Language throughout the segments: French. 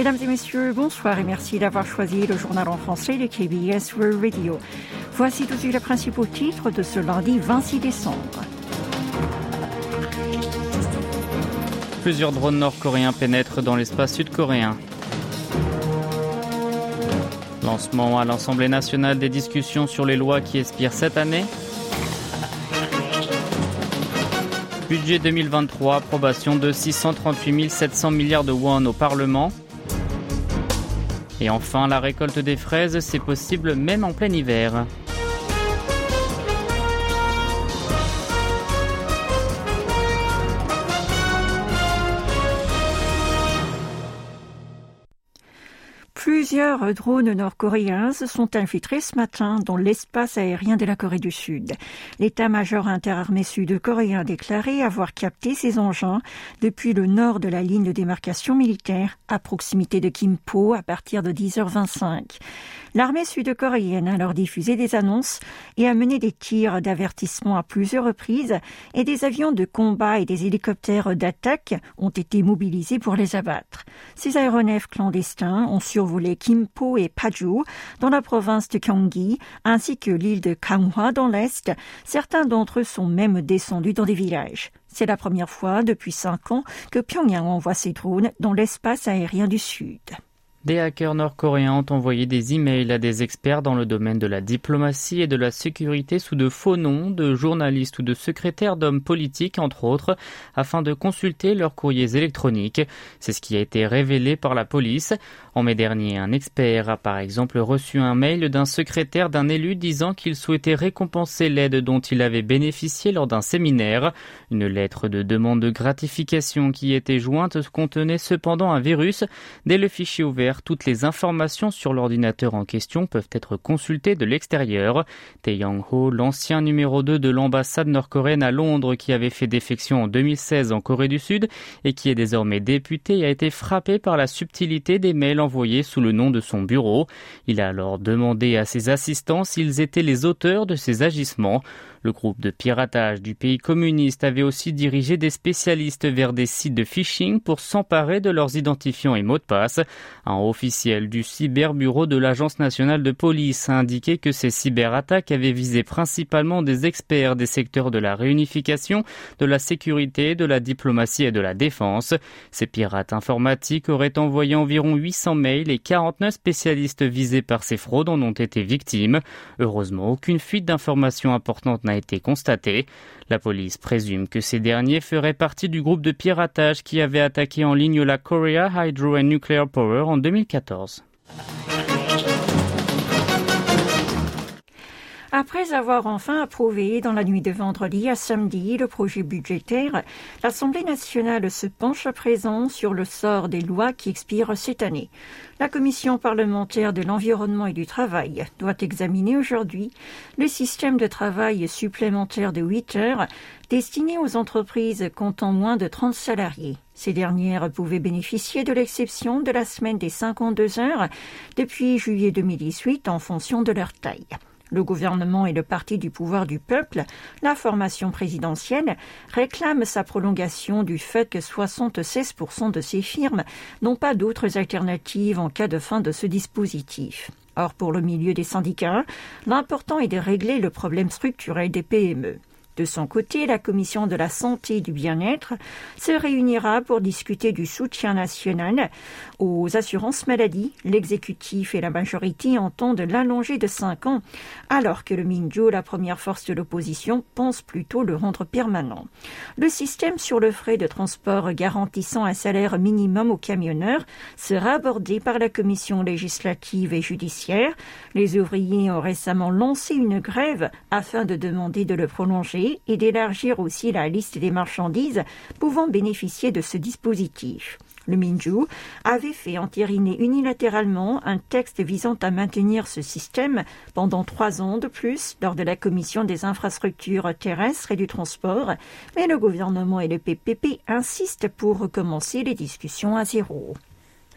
Mesdames et messieurs, bonsoir et merci d'avoir choisi le journal en français de KBS World Radio. Voici tout de suite les principaux titres de ce lundi 26 décembre. Plusieurs drones nord-coréens pénètrent dans l'espace sud-coréen. Lancement à l'Assemblée nationale des discussions sur les lois qui expirent cette année. Budget 2023, approbation de 638 700 milliards de won au Parlement. Et enfin, la récolte des fraises, c'est possible même en plein hiver. Plusieurs drones nord-coréens se sont infiltrés ce matin dans l'espace aérien de la Corée du Sud. L'état-major interarmé sud-coréen a déclaré avoir capté ces engins depuis le nord de la ligne de démarcation militaire à proximité de Kimpo à partir de 10h25. L'armée sud-coréenne a alors diffusé des annonces et a mené des tirs d'avertissement à plusieurs reprises et des avions de combat et des hélicoptères d'attaque ont été mobilisés pour les abattre. Ces aéronefs clandestins ont survolé Kimpo et Paju dans la province de Gyeonggi ainsi que l'île de Ganghwa dans l'est. Certains d'entre eux sont même descendus dans des villages. C'est la première fois depuis cinq ans que Pyongyang envoie ses drones dans l'espace aérien du Sud. Des hackers nord-coréens ont envoyé des emails à des experts dans le domaine de la diplomatie et de la sécurité sous de faux noms de journalistes ou de secrétaires d'hommes politiques, entre autres, afin de consulter leurs courriers électroniques. C'est ce qui a été révélé par la police. En mai dernier, un expert a par exemple reçu un mail d'un secrétaire d'un élu disant qu'il souhaitait récompenser l'aide dont il avait bénéficié lors d'un séminaire. Une lettre de demande de gratification qui était jointe contenait cependant un virus. Dès le fichier ouvert, toutes les informations sur l'ordinateur en question peuvent être consultées de l'extérieur. Tae Young-ho, l'ancien numéro 2 de l'ambassade nord-coréenne à Londres qui avait fait défection en 2016 en Corée du Sud et qui est désormais député, a été frappé par la subtilité des mails envoyés sous le nom de son bureau. Il a alors demandé à ses assistants s'ils étaient les auteurs de ces agissements. Le groupe de piratage du pays communiste avait aussi dirigé des spécialistes vers des sites de phishing pour s'emparer de leurs identifiants et mots de passe. Un officiel du cyberbureau de l'Agence nationale de police a indiqué que ces cyberattaques avaient visé principalement des experts des secteurs de la réunification, de la sécurité, de la diplomatie et de la défense. Ces pirates informatiques auraient envoyé environ 800 mails et 49 spécialistes visés par ces fraudes en ont été victimes. Heureusement, aucune fuite d'informations importantes été constaté. La police présume que ces derniers feraient partie du groupe de piratage qui avait attaqué en ligne la Korea Hydro and Nuclear Power en 2014. Après avoir enfin approuvé dans la nuit de vendredi à samedi le projet budgétaire, l'Assemblée nationale se penche à présent sur le sort des lois qui expirent cette année. La commission parlementaire de l'environnement et du travail doit examiner aujourd'hui le système de travail supplémentaire de 8 heures destiné aux entreprises comptant moins de 30 salariés. Ces dernières pouvaient bénéficier de l'exception de la semaine des 52 heures depuis juillet 2018 en fonction de leur taille. Le gouvernement et le parti du pouvoir du peuple, la formation présidentielle, réclament sa prolongation du fait que 76% de ces firmes n'ont pas d'autres alternatives en cas de fin de ce dispositif. Or, pour le milieu des syndicats, l'important est de régler le problème structurel des PME. De son côté, la commission de la santé et du bien-être se réunira pour discuter du soutien national aux assurances maladie. L'exécutif et la majorité entendent l'allonger de cinq ans, alors que le Minjo, la première force de l'opposition, pense plutôt le rendre permanent. Le système sur le frais de transport garantissant un salaire minimum aux camionneurs sera abordé par la commission législative et judiciaire. Les ouvriers ont récemment lancé une grève afin de demander de le prolonger et d'élargir aussi la liste des marchandises pouvant bénéficier de ce dispositif. Le Minju avait fait entériner unilatéralement un texte visant à maintenir ce système pendant trois ans de plus lors de la commission des infrastructures terrestres et du transport, mais le gouvernement et le PPP insistent pour recommencer les discussions à zéro.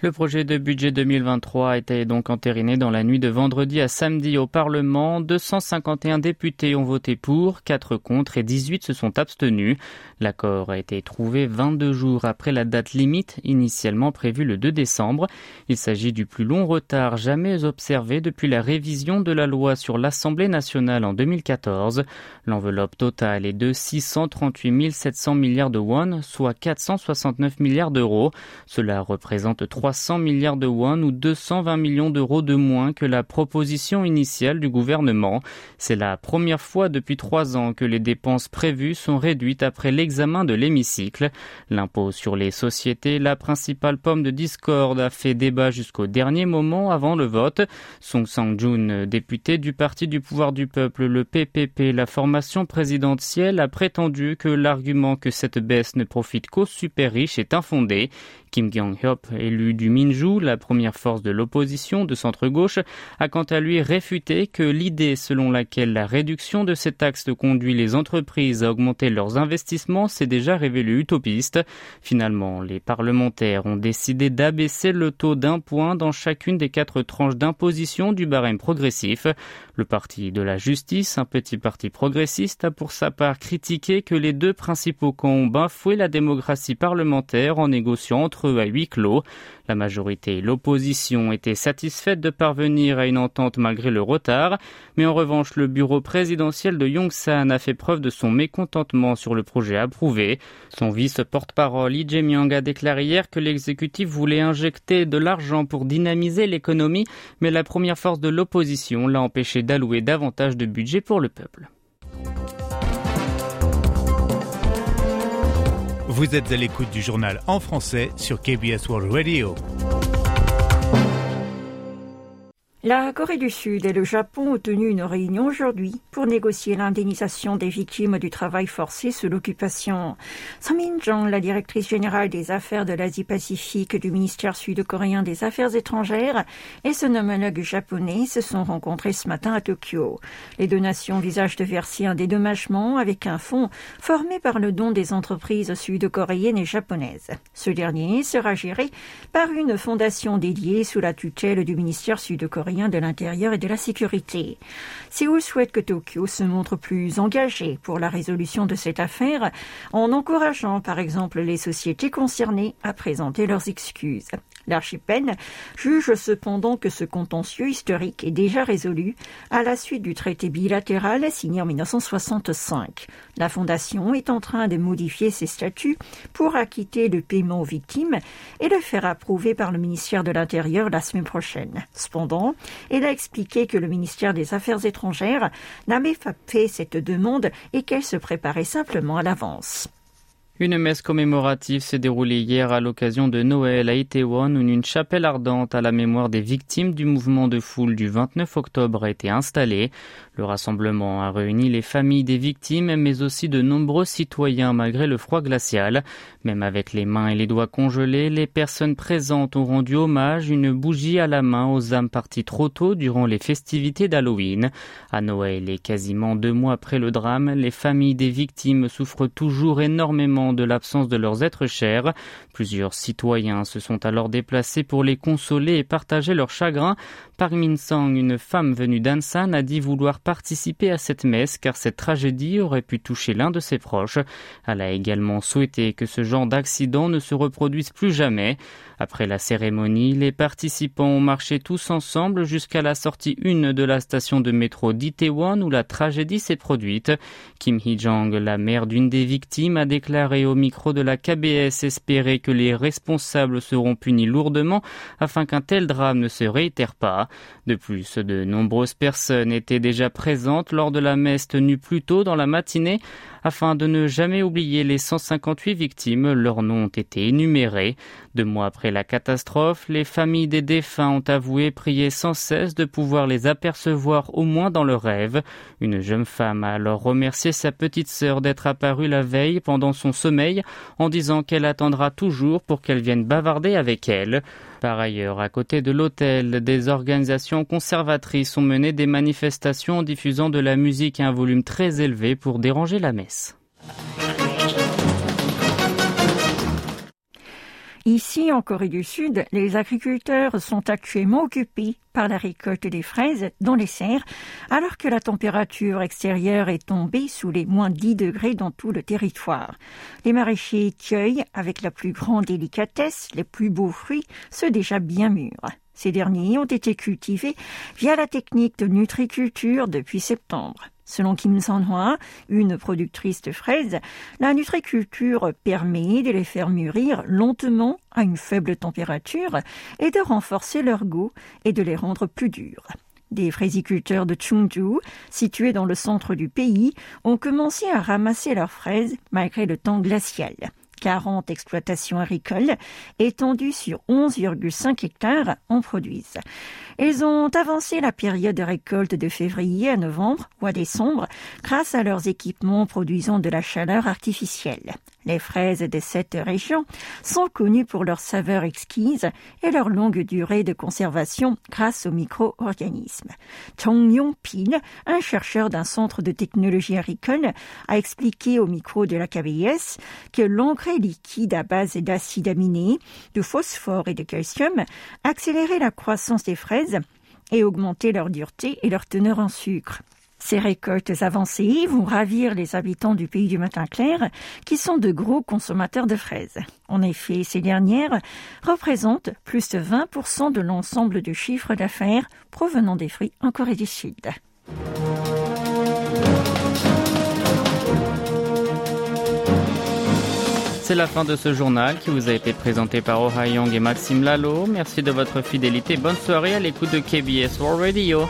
Le projet de budget 2023 a été donc entériné dans la nuit de vendredi à samedi au Parlement. 251 députés ont voté pour, 4 contre et 18 se sont abstenus. L'accord a été trouvé 22 jours après la date limite initialement prévue le 2 décembre. Il s'agit du plus long retard jamais observé depuis la révision de la loi sur l'Assemblée nationale en 2014. L'enveloppe totale est de 638 700 milliards de won, soit 469 milliards d'euros. Cela représente 3 100 milliards de won ou 220 millions d'euros de moins que la proposition initiale du gouvernement. C'est la première fois depuis trois ans que les dépenses prévues sont réduites après l'examen de l'hémicycle. L'impôt sur les sociétés, la principale pomme de discorde, a fait débat jusqu'au dernier moment avant le vote. Song Sang-jun, député du Parti du pouvoir du peuple, le PPP, la formation présidentielle, a prétendu que l'argument que cette baisse ne profite qu'aux super riches est infondé. Kim Kyung-hyop, élu du Minju, la première force de l'opposition de centre-gauche, a quant à lui réfuté que l'idée selon laquelle la réduction de ces taxes conduit les entreprises à augmenter leurs investissements s'est déjà révélée utopiste. Finalement, les parlementaires ont décidé d'abaisser le taux d'un point dans chacune des quatre tranches d'imposition du barème progressif. Le parti de la justice, un petit parti progressiste, a pour sa part critiqué que les deux principaux camps ont bafoué la démocratie parlementaire en négociant entre eux à huis clos. La majorité et l'opposition étaient satisfaites de parvenir à une entente malgré le retard, mais en revanche le bureau présidentiel de Yongsan a fait preuve de son mécontentement sur le projet approuvé. Son vice-porte-parole Lee Jae-myung a déclaré hier que l'exécutif voulait injecter de l'argent pour dynamiser l'économie, mais la première force de l'opposition l'a empêché d'allouer davantage de budget pour le peuple. Vous êtes à l'écoute du journal en français sur KBS World Radio. La Corée du Sud et le Japon ont tenu une réunion aujourd'hui pour négocier l'indemnisation des victimes du travail forcé sous l'occupation. Min Jong, la directrice générale des affaires de l'Asie-Pacifique du ministère sud-coréen des Affaires étrangères, et son homologue japonais se sont rencontrés ce matin à Tokyo. Les deux nations visagent de verser un dédommagement avec un fonds formé par le don des entreprises sud-coréennes et japonaises. Ce dernier sera géré par une fondation dédiée sous la tutelle du ministère sud-coréen de l'Intérieur et de la Sécurité. Séoul souhaite que Tokyo se montre plus engagé pour la résolution de cette affaire en encourageant par exemple les sociétés concernées à présenter leurs excuses. L'archipel juge cependant que ce contentieux historique est déjà résolu à la suite du traité bilatéral signé en 1965. La Fondation est en train de modifier ses statuts pour acquitter le paiement aux victimes et le faire approuver par le ministère de l'Intérieur la semaine prochaine. Cependant, elle a expliqué que le ministère des Affaires étrangères n'avait pas fait cette demande et qu'elle se préparait simplement à l'avance. Une messe commémorative s'est déroulée hier à l'occasion de Noël à Itaewon où une chapelle ardente à la mémoire des victimes du mouvement de foule du 29 octobre a été installée. Le rassemblement a réuni les familles des victimes mais aussi de nombreux citoyens malgré le froid glacial. Même avec les mains et les doigts congelés, les personnes présentes ont rendu hommage une bougie à la main aux âmes parties trop tôt durant les festivités d'Halloween. À Noël et quasiment deux mois après le drame, les familles des victimes souffrent toujours énormément de l'absence de leurs êtres chers. Plusieurs citoyens se sont alors déplacés pour les consoler et partager leur chagrin. Park Min-sang, une femme venue d'Ansan, a dit vouloir participer à cette messe car cette tragédie aurait pu toucher l'un de ses proches. Elle a également souhaité que ce genre d'accident ne se reproduise plus jamais. Après la cérémonie, les participants ont marché tous ensemble jusqu'à la sortie 1 de la station de métro d'Itaewon où la tragédie s'est produite. Kim Hee-jong, la mère d'une des victimes, a déclaré au micro de la KBS espérer que les responsables seront punis lourdement afin qu'un tel drame ne se réitère pas. De plus, de nombreuses personnes étaient déjà présentes lors de la messe tenue plus tôt dans la matinée afin de ne jamais oublier les 158 victimes. Leurs noms ont été énumérés. Deux mois après la catastrophe, les familles des défunts ont avoué prier sans cesse de pouvoir les apercevoir au moins dans leurs rêves. Une jeune femme a alors remercié sa petite sœur d'être apparue la veille pendant son sommeil en disant qu'elle attendra toujours pour qu'elle vienne bavarder avec elle. Par ailleurs, à côté de l'hôtel, des organisations conservatrices ont mené des manifestations en diffusant de la musique à un volume très élevé pour déranger la messe. Ici, en Corée du Sud, les agriculteurs sont actuellement occupés par la récolte des fraises dans les serres, alors que la température extérieure est tombée sous les moins 10 degrés dans tout le territoire. Les maraîchers cueillent avec la plus grande délicatesse les plus beaux fruits, ceux déjà bien mûrs. Ces derniers ont été cultivés via la technique de nutriculture depuis septembre. Selon Kim San-hwa, une productrice de fraises, la nutriculture permet de les faire mûrir lentement à une faible température et de renforcer leur goût et de les rendre plus durs. Des fraisiculteurs de Chungju, situés dans le centre du pays, ont commencé à ramasser leurs fraises malgré le temps glacial. 40 exploitations agricoles étendues sur 11,5 hectares en produisent. Ils ont avancé la période de récolte de février à novembre ou à décembre grâce à leurs équipements produisant de la chaleur artificielle. Les fraises de cette région sont connues pour leur saveur exquise et leur longue durée de conservation grâce aux micro-organismes. Chong Yong-pil, un chercheur d'un centre de technologie agricole, a expliqué au micro de la KBS que l'engrais liquide à base d'acide aminé, de phosphore et de calcium accélérait la croissance des fraises et augmentait leur dureté et leur teneur en sucre. Ces récoltes avancées vont ravir les habitants du pays du matin clair, qui sont de gros consommateurs de fraises. En effet, ces dernières représentent plus de 20% de l'ensemble du chiffre d'affaires provenant des fruits en Corée du Sud. C'est la fin de ce journal qui vous a été présenté par Oh Young et Maxime Lalo. Merci de votre fidélité. Bonne soirée à l'écoute de KBS World Radio.